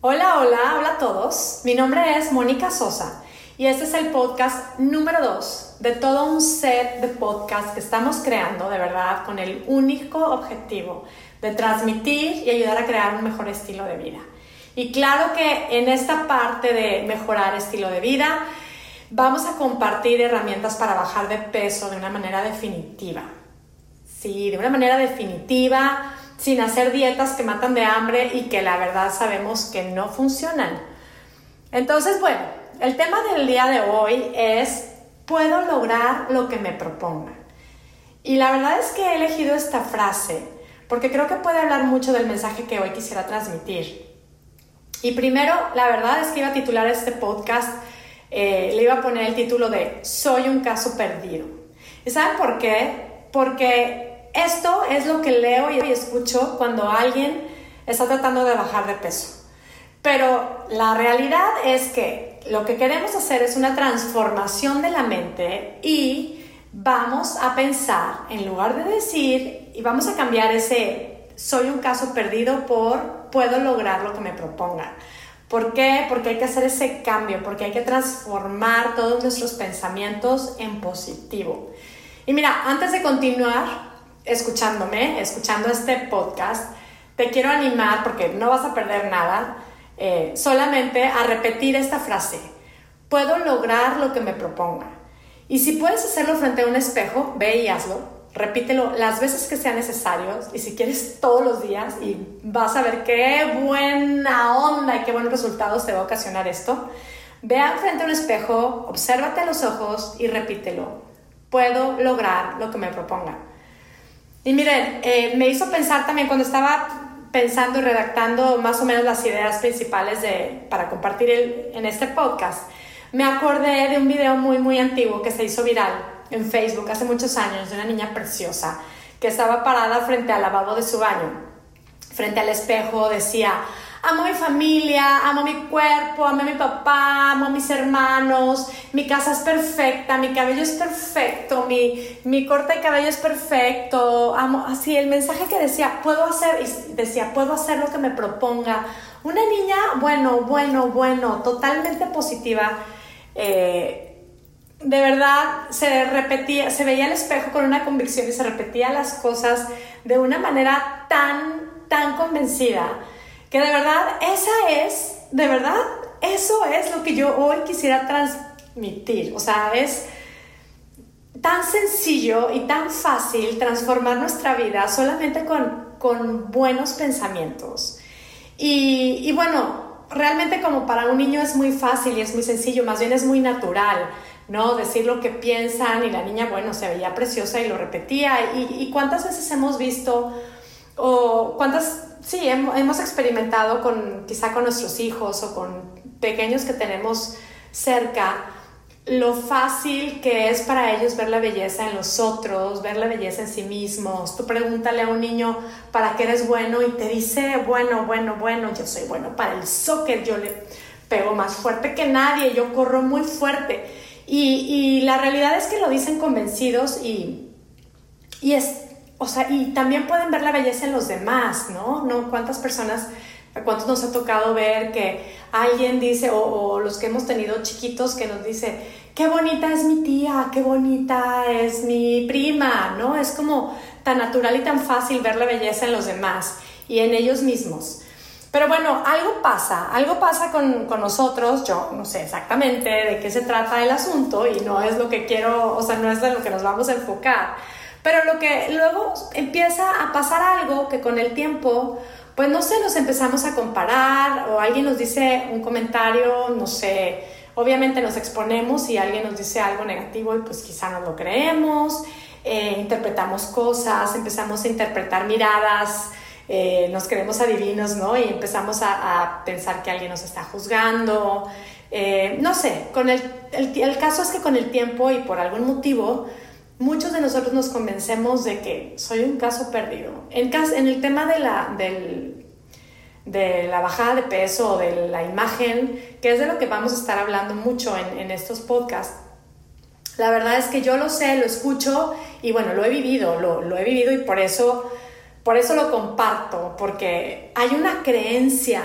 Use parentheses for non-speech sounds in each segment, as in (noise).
Hola, hola, hola a todos. Mi nombre es Mónica Sosa y este es el podcast número 2 de todo un set de podcasts que estamos creando de verdad con el único objetivo de transmitir y ayudar a crear un mejor estilo de vida. Y claro que en esta parte de mejorar estilo de vida vamos a compartir herramientas para bajar de peso de una manera definitiva. Sí, de una manera definitiva sin hacer dietas que matan de hambre y que la verdad sabemos que no funcionan. Entonces, bueno, el tema del día de hoy es, puedo lograr lo que me proponga. Y la verdad es que he elegido esta frase porque creo que puede hablar mucho del mensaje que hoy quisiera transmitir. Y primero, la verdad es que iba a titular este podcast, eh, le iba a poner el título de Soy un caso perdido. ¿Y saben por qué? Porque esto es lo que leo y escucho cuando alguien está tratando de bajar de peso. Pero la realidad es que lo que queremos hacer es una transformación de la mente y vamos a pensar, en lugar de decir, y vamos a cambiar ese soy un caso perdido por puedo lograr lo que me proponga. ¿Por qué? Porque hay que hacer ese cambio, porque hay que transformar todos nuestros pensamientos en positivo. Y mira, antes de continuar, escuchándome, escuchando este podcast, te quiero animar, porque no vas a perder nada, eh, solamente a repetir esta frase. Puedo lograr lo que me proponga. Y si puedes hacerlo frente a un espejo, ve y hazlo. Repítelo las veces que sean necesarios y si quieres todos los días y vas a ver qué buena onda y qué buenos resultados te va a ocasionar esto. Ve frente a un espejo, obsérvate a los ojos y repítelo. Puedo lograr lo que me proponga. Y miren, eh, me hizo pensar también cuando estaba pensando y redactando más o menos las ideas principales para compartir en este podcast, me acordé de un video muy, muy antiguo que se hizo viral en Facebook hace muchos años de una niña preciosa que estaba parada frente al lavabo de su baño, frente al espejo, decía, amo mi familia, amo mi cuerpo, amo a mi papá, amo a mis hermanos, mi casa es perfecta, mi cabello es perfecto, mi, mi corte de cabello es perfecto, amo, así el mensaje que decía, puedo hacer, decía, puedo hacer lo que me proponga. Una niña, bueno, bueno, bueno, totalmente positiva. Eh, de verdad se repetía, se veía el espejo con una convicción y se repetía las cosas de una manera tan, tan convencida que de verdad esa es, de verdad, eso es lo que yo hoy quisiera transmitir. O sea, es tan sencillo y tan fácil transformar nuestra vida solamente con, con buenos pensamientos. Y, y, bueno, realmente como para un niño es muy fácil y es muy sencillo, más bien es muy natural, ¿no? Decir lo que piensan y la niña, bueno, se veía preciosa y lo repetía. ¿Y, y cuántas veces hemos visto o cuántas sí, hemos experimentado con quizá con nuestros hijos o con pequeños que tenemos cerca lo fácil que es para ellos ver la belleza en los otros, ver la belleza en sí mismos. Tú pregúntale a un niño para qué eres bueno y te dice, bueno, bueno, bueno, yo soy bueno para el soccer, yo le pego más fuerte que nadie, yo corro muy fuerte. Y, la realidad es que lo dicen convencidos y, y es o sea, y también pueden ver la belleza en los demás, ¿no? ¿No? ¿Cuántas personas, cuántos nos ha tocado ver que alguien dice, o, los que hemos tenido chiquitos que nos dice, qué bonita es mi tía, qué bonita es mi prima, ¿no? Es como tan natural y tan fácil ver la belleza en los demás y en ellos mismos. Pero bueno, algo pasa, algo pasa con, con, nosotros, yo no sé exactamente de qué se trata el asunto y no es lo que quiero, o sea, no es de lo que nos vamos a enfocar pero lo que luego empieza a pasar algo que con el tiempo, pues no sé, nos empezamos a comparar o alguien nos dice un comentario, no sé, obviamente nos exponemos y alguien nos dice algo negativo y pues quizá no lo creemos, eh, interpretamos cosas, empezamos a interpretar miradas, eh, nos creemos adivinos, ¿no? Y empezamos a, pensar que alguien nos está juzgando. Eh, no sé, con el, el caso es que con el tiempo y por algún motivo, muchos de nosotros nos convencemos de que soy un caso perdido. En, el tema de la, de la bajada de peso o de la imagen, que es de lo que vamos a estar hablando mucho en, estos podcasts, la verdad es que yo lo sé, lo escucho y bueno, lo he vivido, lo, lo he vivido y por eso, por eso lo comparto, porque hay una creencia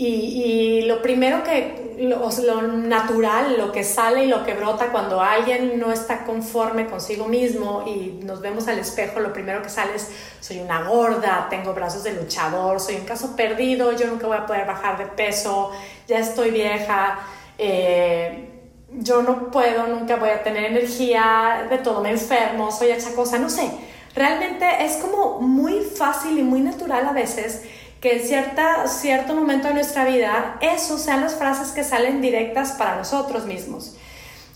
y, lo primero que, lo, natural, lo que sale y lo que brota cuando alguien no está conforme consigo mismo y nos vemos al espejo, lo primero que sale es, soy una gorda, tengo brazos de luchador, soy un caso perdido, yo nunca voy a poder bajar de peso, ya estoy vieja, eh, yo no puedo, nunca voy a tener energía, de todo me enfermo, soy achacosa, no sé. Realmente es como muy fácil y muy natural a veces que en cierta, cierto momento de nuestra vida, eso sean las frases que salen directas para nosotros mismos.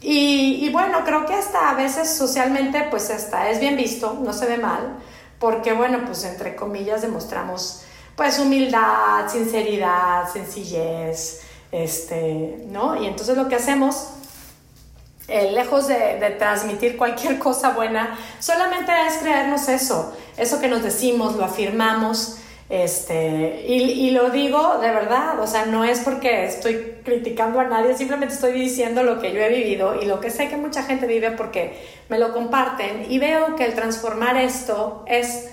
Y, bueno, creo que hasta a veces socialmente, pues hasta es bien visto, no se ve mal, porque bueno, pues entre comillas demostramos pues humildad, sinceridad, sencillez, este, ¿no? Y entonces lo que hacemos, eh, lejos de, de, transmitir cualquier (laughs) cosa buena, solamente es creernos eso, eso que nos decimos, lo afirmamos este, y, lo digo de verdad, o sea, no es porque estoy criticando a nadie, simplemente estoy diciendo lo que yo he vivido y lo que sé que mucha gente vive porque me lo comparten y veo que el transformar esto es,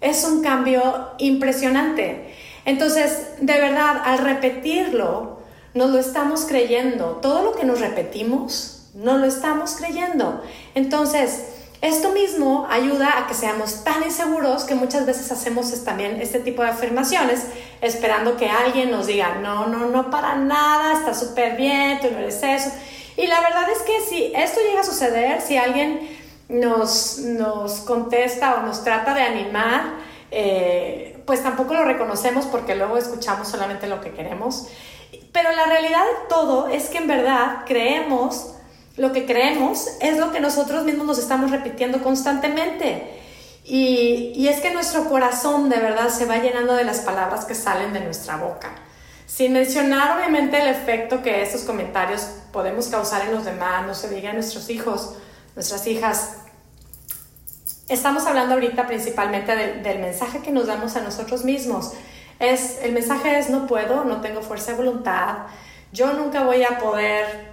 es un cambio impresionante. Entonces, de verdad, al repetirlo, nos lo estamos creyendo. Todo lo que nos repetimos, no lo estamos creyendo. Entonces, esto mismo ayuda a que seamos tan inseguros que muchas veces hacemos también este tipo de afirmaciones esperando que alguien nos diga, no, no, no para nada, está súper bien, tú no eres eso. Y la verdad es que si esto llega a suceder, si alguien nos, nos contesta o nos trata de animar, eh, pues tampoco lo reconocemos porque luego escuchamos solamente lo que queremos. Pero la realidad de todo es que en verdad creemos lo que creemos es lo que nosotros mismos nos estamos repitiendo constantemente. Y, es que nuestro corazón de verdad se va llenando de las palabras que salen de nuestra boca. Sin mencionar obviamente el efecto que estos comentarios podemos causar en los demás, no se diga a nuestros hijos, nuestras hijas. Estamos hablando ahorita principalmente del mensaje que nos damos a nosotros mismos. Es, el mensaje es no puedo, no tengo fuerza de voluntad, yo nunca voy a poder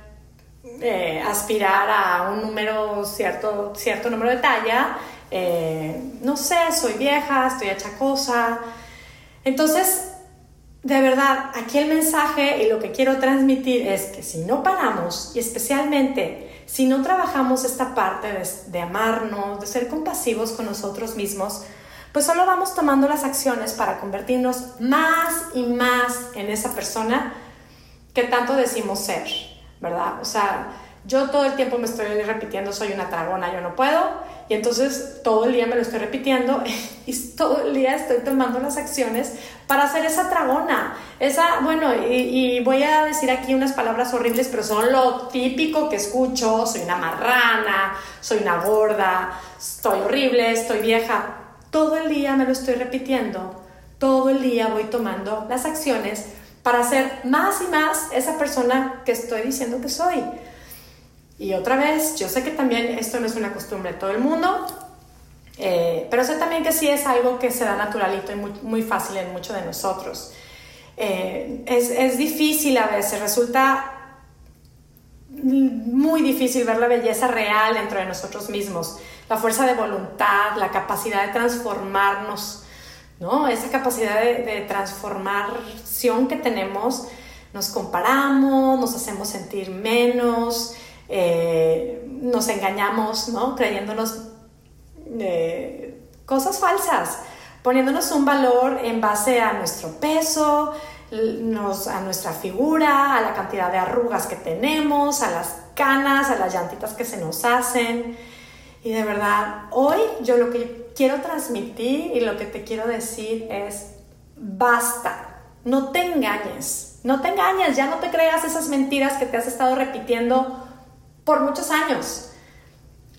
aspirar a un número, cierto, cierto número de talla, eh, no sé, soy vieja, estoy achacosa. Entonces, de verdad, aquí el mensaje y lo que quiero transmitir es que si no paramos, y especialmente si no trabajamos esta parte de, de amarnos, de ser compasivos con nosotros mismos, pues solo vamos tomando las acciones para convertirnos más y más en esa persona que tanto decimos ser. ¿Verdad? O sea, yo todo el tiempo me estoy repitiendo, soy una tragona, yo no puedo, y entonces todo el día me lo estoy repitiendo (laughs) y todo el día estoy tomando las acciones para hacer esa tragona. Esa, bueno, y, y, voy a decir aquí unas palabras horribles, pero son lo típico que escucho, soy una marrana, soy una gorda, estoy horrible, estoy vieja. Todo el día me lo estoy repitiendo, todo el día voy tomando las acciones para ser más y más esa persona que estoy diciendo que soy. Y otra vez, yo sé que también esto no es una costumbre de todo el mundo, eh, pero sé también que sí es algo que se da naturalito y muy, fácil en muchos de nosotros. Eh, es difícil a veces, resulta muy difícil ver la belleza real dentro de nosotros mismos, la fuerza de voluntad, la capacidad de transformarnos ¿no? Esa capacidad de, transformación que tenemos, nos comparamos, nos hacemos sentir menos, eh, nos engañamos, ¿no? Creyéndonos eh, cosas falsas, poniéndonos un valor en base a nuestro peso, a nuestra figura, a la cantidad de arrugas que tenemos, a las canas, a las llantitas que se nos hacen. Y de verdad, hoy yo lo que quiero transmitir y lo que te quiero decir es, basta, no te engañes, no te engañes, ya no te creas esas mentiras que te has estado repitiendo por muchos años.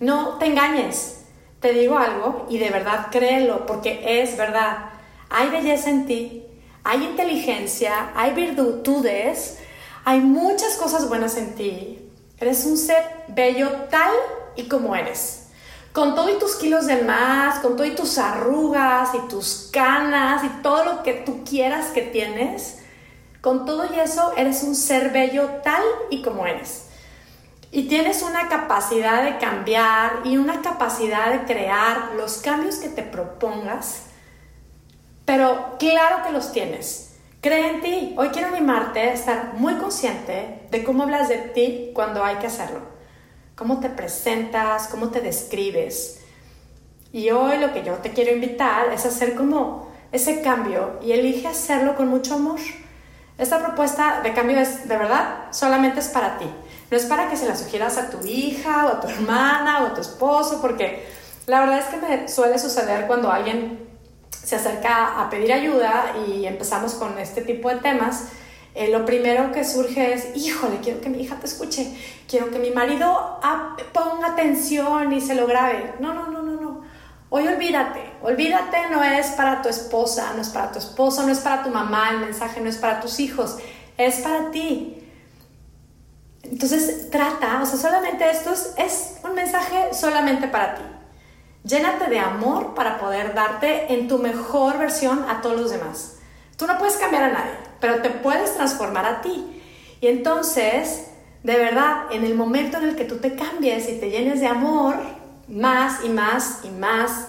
No te engañes, te digo algo y de verdad créelo porque es verdad. Hay belleza en ti, hay inteligencia, hay virtudes, hay muchas cosas buenas en ti. Eres un ser bello tal y como eres con todo y tus kilos de más, con todo y tus arrugas y tus canas y todo lo que tú quieras que tienes, con todo y eso eres un ser bello tal y como eres. Y tienes una capacidad de cambiar y una capacidad de crear los cambios que te propongas, pero claro que los tienes. Cree en ti. Hoy quiero animarte a estar muy consciente de cómo hablas de ti cuando hay que hacerlo. Cómo te presentas, cómo te describes. Y hoy lo que yo te quiero invitar es hacer como ese cambio y elige hacerlo con mucho amor. Esta propuesta de cambio es, de verdad, solamente es para ti. No es para que se la sugieras a tu hija o a tu hermana o a tu esposo, porque la verdad es que me suele suceder cuando alguien se acerca a pedir ayuda y empezamos con este tipo de temas. Eh, lo primero que surge es, híjole, quiero que mi hija te escuche, quiero que mi marido ponga atención y se lo grabe. No, no, no, no, no. Hoy olvídate, olvídate no es para tu esposa, no es para tu esposo, no es para tu mamá, el mensaje no es para tus hijos, es para ti. Entonces trata, o sea, solamente esto es, un mensaje solamente para ti. Llénate de amor para poder darte en tu mejor versión a todos los demás. Tú no puedes cambiar a nadie, pero te puedes transformar a ti. Y entonces, de verdad, en el momento en el que tú te cambies y te llenes de amor, más y más y más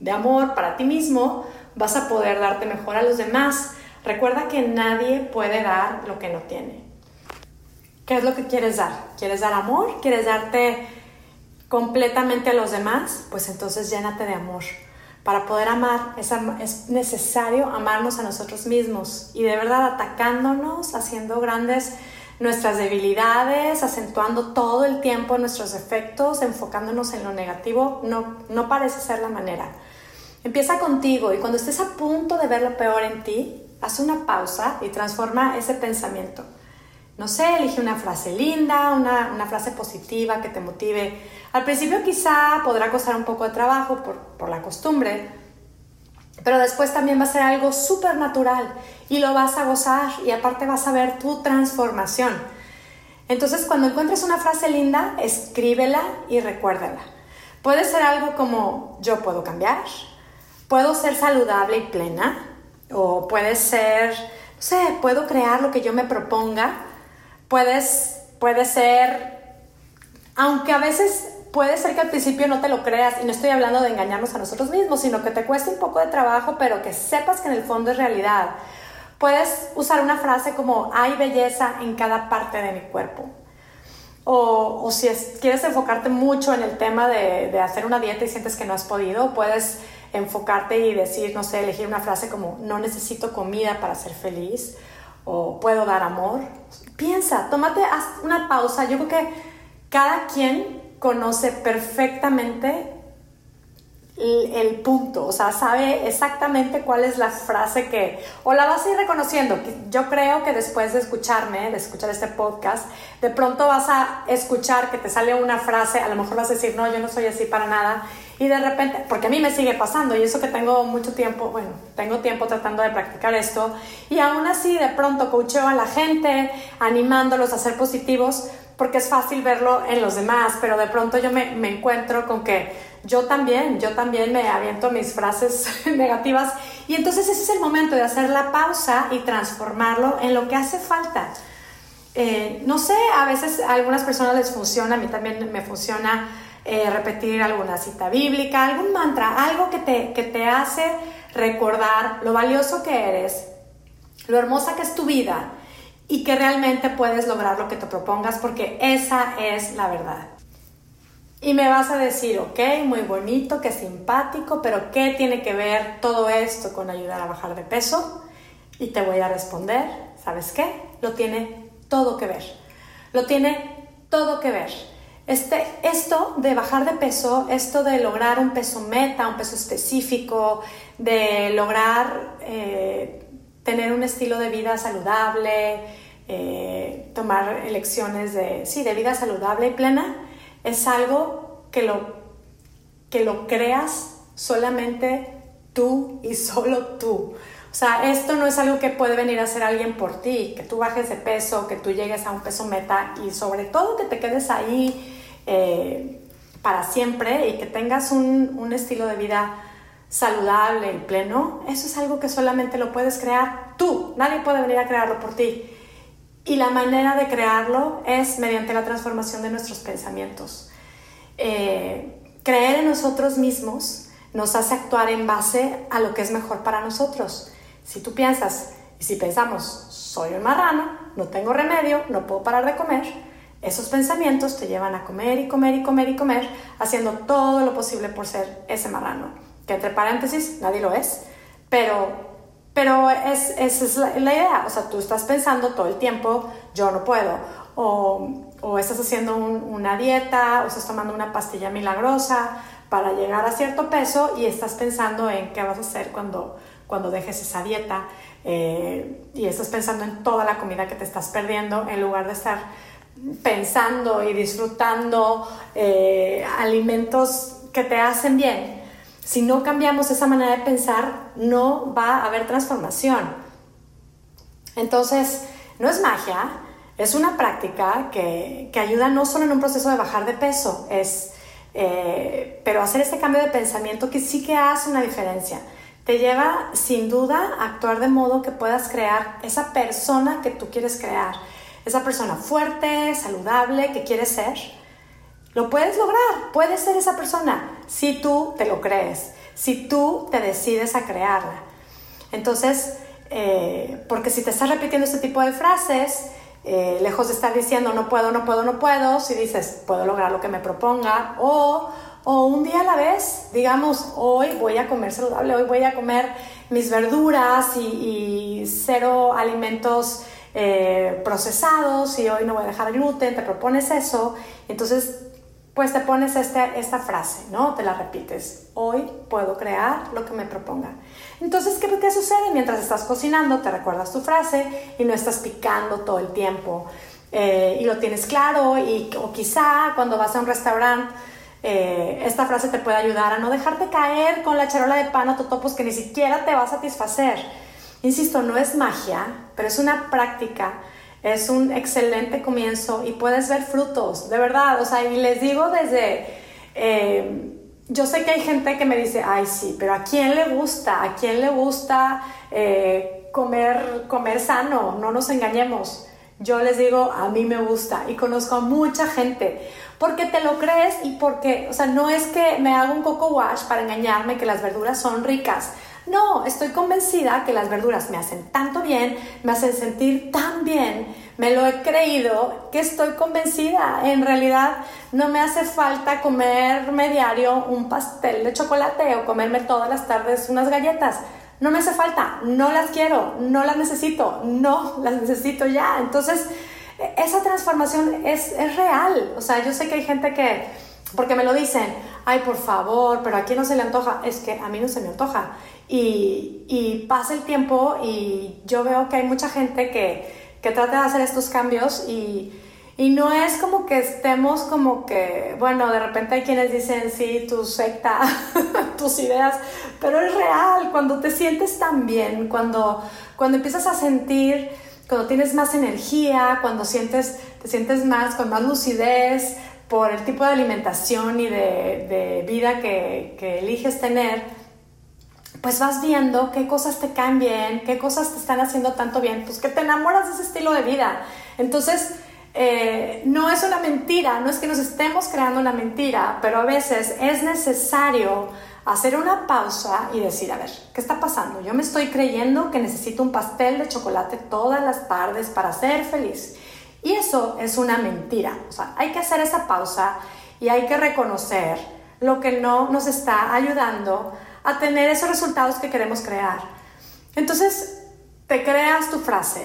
de amor para ti mismo, vas a poder darte mejor a los demás. Recuerda que nadie puede dar lo que no tiene. ¿Qué es lo que quieres dar? ¿Quieres dar amor? ¿Quieres darte completamente a los demás? Pues entonces llénate de amor. Para poder amar es, es necesario amarnos a nosotros mismos y de verdad atacándonos, haciendo grandes nuestras debilidades, acentuando todo el tiempo nuestros defectos, enfocándonos en lo negativo, no, no parece ser la manera. Empieza contigo y cuando estés a punto de ver lo peor en ti, haz una pausa y transforma ese pensamiento no sé, elige una frase linda, una, frase positiva que te motive. Al principio quizá podrá costar un poco de trabajo por, la costumbre, pero después también va a ser algo súper natural y lo vas a gozar y aparte vas a ver tu transformación. Entonces cuando encuentres una frase linda, escríbela y recuérdala. Puede ser algo como yo puedo cambiar, puedo ser saludable y plena, o puede ser, no sé, puedo crear lo que yo me proponga puedes, puede ser, aunque a veces puede ser que al principio no te lo creas, y no estoy hablando de engañarnos a nosotros mismos, sino que te cueste un poco de trabajo, pero que sepas que en el fondo es realidad. Puedes usar una frase como hay belleza en cada parte de mi cuerpo. O, o si quieres enfocarte mucho en el tema de, de hacer una dieta y sientes que no has podido, puedes enfocarte y decir, no sé, elegir una frase como no necesito comida para ser feliz o puedo dar amor. Piensa, tómate una pausa. Yo creo que cada quien conoce perfectamente el, punto, o sea, sabe exactamente cuál es la frase que, o la vas a ir reconociendo. Yo creo que después de escucharme, de escuchar este podcast, de pronto vas a escuchar que te sale una frase, a lo mejor vas a decir, no, yo no soy así para nada, y de repente, porque a mí me sigue pasando, y eso que tengo mucho tiempo, bueno, tengo tiempo tratando de practicar esto, y aún así de pronto coacheo a la gente, animándolos a ser positivos, porque es fácil verlo en los demás, pero de pronto yo me, me encuentro con que yo también, yo también me aviento mis frases (laughs) negativas, y entonces ese es el momento de hacer la pausa y transformarlo en lo que hace falta. Eh, no sé, a veces a algunas personas les funciona, a mí también me funciona eh, repetir alguna cita bíblica, algún mantra, algo que te, que te hace recordar lo valioso que eres, lo hermosa que es tu vida y que realmente puedes lograr lo que te propongas porque esa es la verdad. Y me vas a decir, ok, muy bonito, qué simpático, pero ¿qué tiene que ver todo esto con ayudar a bajar de peso? Y te voy a responder, ¿sabes qué? Lo tiene todo que ver. Lo tiene todo que ver. Este, esto de bajar de peso, esto de lograr un peso meta, un peso específico, de lograr eh, tener un estilo de vida saludable, eh, tomar elecciones de, sí, de vida saludable y plena, es algo que lo, que lo creas solamente tú y (laughs) solo tú. O sea, esto no es algo que puede venir a hacer alguien por ti, que tú bajes de peso, que tú llegues a un peso meta y sobre todo que te quedes ahí eh, para siempre y que tengas un, un, estilo de vida saludable y pleno, eso es algo que solamente lo puedes crear tú. Nadie puede venir a crearlo por ti. Y la manera de crearlo es mediante la transformación de nuestros pensamientos. Eh, creer en nosotros mismos nos hace actuar en base a lo que es mejor para nosotros. Si tú piensas, Y si pensamos, soy un marrano, no tengo remedio, no puedo parar de comer, esos pensamientos te llevan a comer y comer y comer y comer, haciendo todo lo posible por ser ese marrano. Que entre paréntesis, nadie lo es, pero, pero es, esa es la, idea. O sea, tú estás pensando todo el tiempo, yo no puedo. O, o estás haciendo una dieta, o estás tomando una pastilla milagrosa para llegar a cierto peso y estás pensando en qué vas a hacer cuando, cuando dejes esa dieta. Eh, y estás pensando en toda la comida que te estás perdiendo en lugar de estar pensando y disfrutando eh, alimentos que te hacen bien. Si no cambiamos esa manera de pensar, no va a haber transformación. Entonces, no es magia, es una práctica que, que ayuda no solo en un proceso de bajar de peso, es, eh, pero hacer este cambio de pensamiento que sí que hace una diferencia. Te lleva sin duda a actuar de modo que puedas crear esa persona que tú quieres crear esa persona fuerte, saludable que quieres ser, lo puedes lograr, puedes ser esa persona si tú te lo crees, si tú te decides a crearla. Entonces, eh, porque si te estás repitiendo este tipo de frases, eh, lejos de estar diciendo no puedo, no puedo, no puedo, si dices puedo lograr lo que me proponga, o, o un día a la vez, digamos, hoy voy a comer saludable, hoy voy a comer mis verduras y, cero alimentos eh, procesados y hoy no voy a dejar gluten, te propones eso, entonces pues te pones este, esta frase, ¿no? Te la repites, hoy puedo crear lo que me proponga. Entonces, ¿qué, ¿qué sucede? Mientras estás cocinando, te recuerdas tu frase y no estás picando todo el tiempo eh, y lo tienes claro y, o quizá cuando vas a un restaurante, eh, esta frase te puede ayudar a no dejarte caer con la charola de pan o totopos que ni siquiera te va a satisfacer Insisto, no es magia, pero es una práctica, es un excelente comienzo y puedes ver frutos, de verdad. O sea, y les digo desde, eh, yo sé que hay gente que me dice, ay sí, pero ¿a quién le gusta? ¿A quién le gusta eh, comer, comer sano? No nos engañemos. Yo les digo, a mí me gusta y conozco a mucha gente porque te lo crees y porque, o sea, no es que me haga un coco wash para engañarme que las verduras son ricas. No, estoy convencida que las verduras me hacen tanto bien, me hacen sentir tan bien, me lo he creído, que estoy convencida. En realidad no me hace falta comerme diario un pastel de chocolate o comerme todas las tardes unas galletas. No me hace falta, no las quiero, no las necesito, no las necesito ya. Entonces, esa transformación es, es real. O sea, yo sé que hay gente que, porque me lo dicen, ay, por favor, pero a quién no se le antoja, es que a mí no se me antoja. Y, pasa el tiempo y yo veo que hay mucha gente que, trata de hacer estos cambios y, no es como que estemos como que, bueno, de repente hay quienes dicen, sí, tu secta, (laughs) tus ideas, pero es real, cuando te sientes tan bien, cuando, cuando empiezas a sentir, cuando tienes más energía, cuando sientes, te sientes más, con más lucidez por el tipo de alimentación y de, vida que, que eliges tener, pues vas viendo qué cosas te caen bien, qué cosas te están haciendo tanto bien, pues que te enamoras de ese estilo de vida. Entonces, eh, no es una mentira, no es que nos estemos creando una mentira, pero a veces es necesario hacer una pausa y decir, a ver, ¿qué está pasando? Yo me estoy creyendo que necesito un pastel de chocolate todas las tardes para ser feliz. Y eso es una mentira. O sea, hay que hacer esa pausa y hay que reconocer lo que no nos está ayudando a tener esos resultados que queremos crear. Entonces, te creas tu frase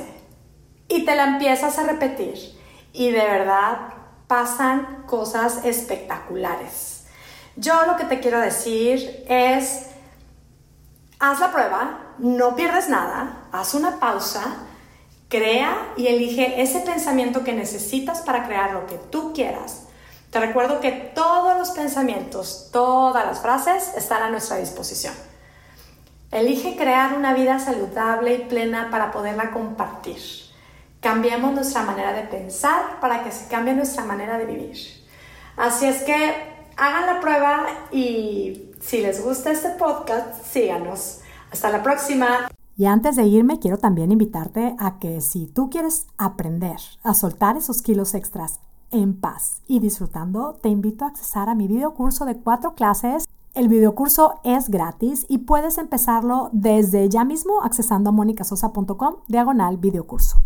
y te la empiezas a repetir y de verdad pasan cosas espectaculares. Yo lo que te quiero decir es, haz la prueba, no pierdes nada, haz una pausa, crea y elige ese pensamiento que necesitas para crear lo que tú quieras te recuerdo que todos los pensamientos, todas las frases están a nuestra disposición. Elige crear una vida saludable y plena para poderla compartir. Cambiemos nuestra manera de pensar para que se cambie nuestra manera de vivir. Así es que hagan la prueba y si les gusta este podcast, síganos. Hasta la próxima. Y antes de irme, quiero también invitarte a que si tú quieres aprender a soltar esos kilos extras en paz y disfrutando, te invito a accesar a mi video curso de cuatro clases El videocurso es gratis y puedes empezarlo desde ya mismo accesando a monicasosa.com diagonal videocurso.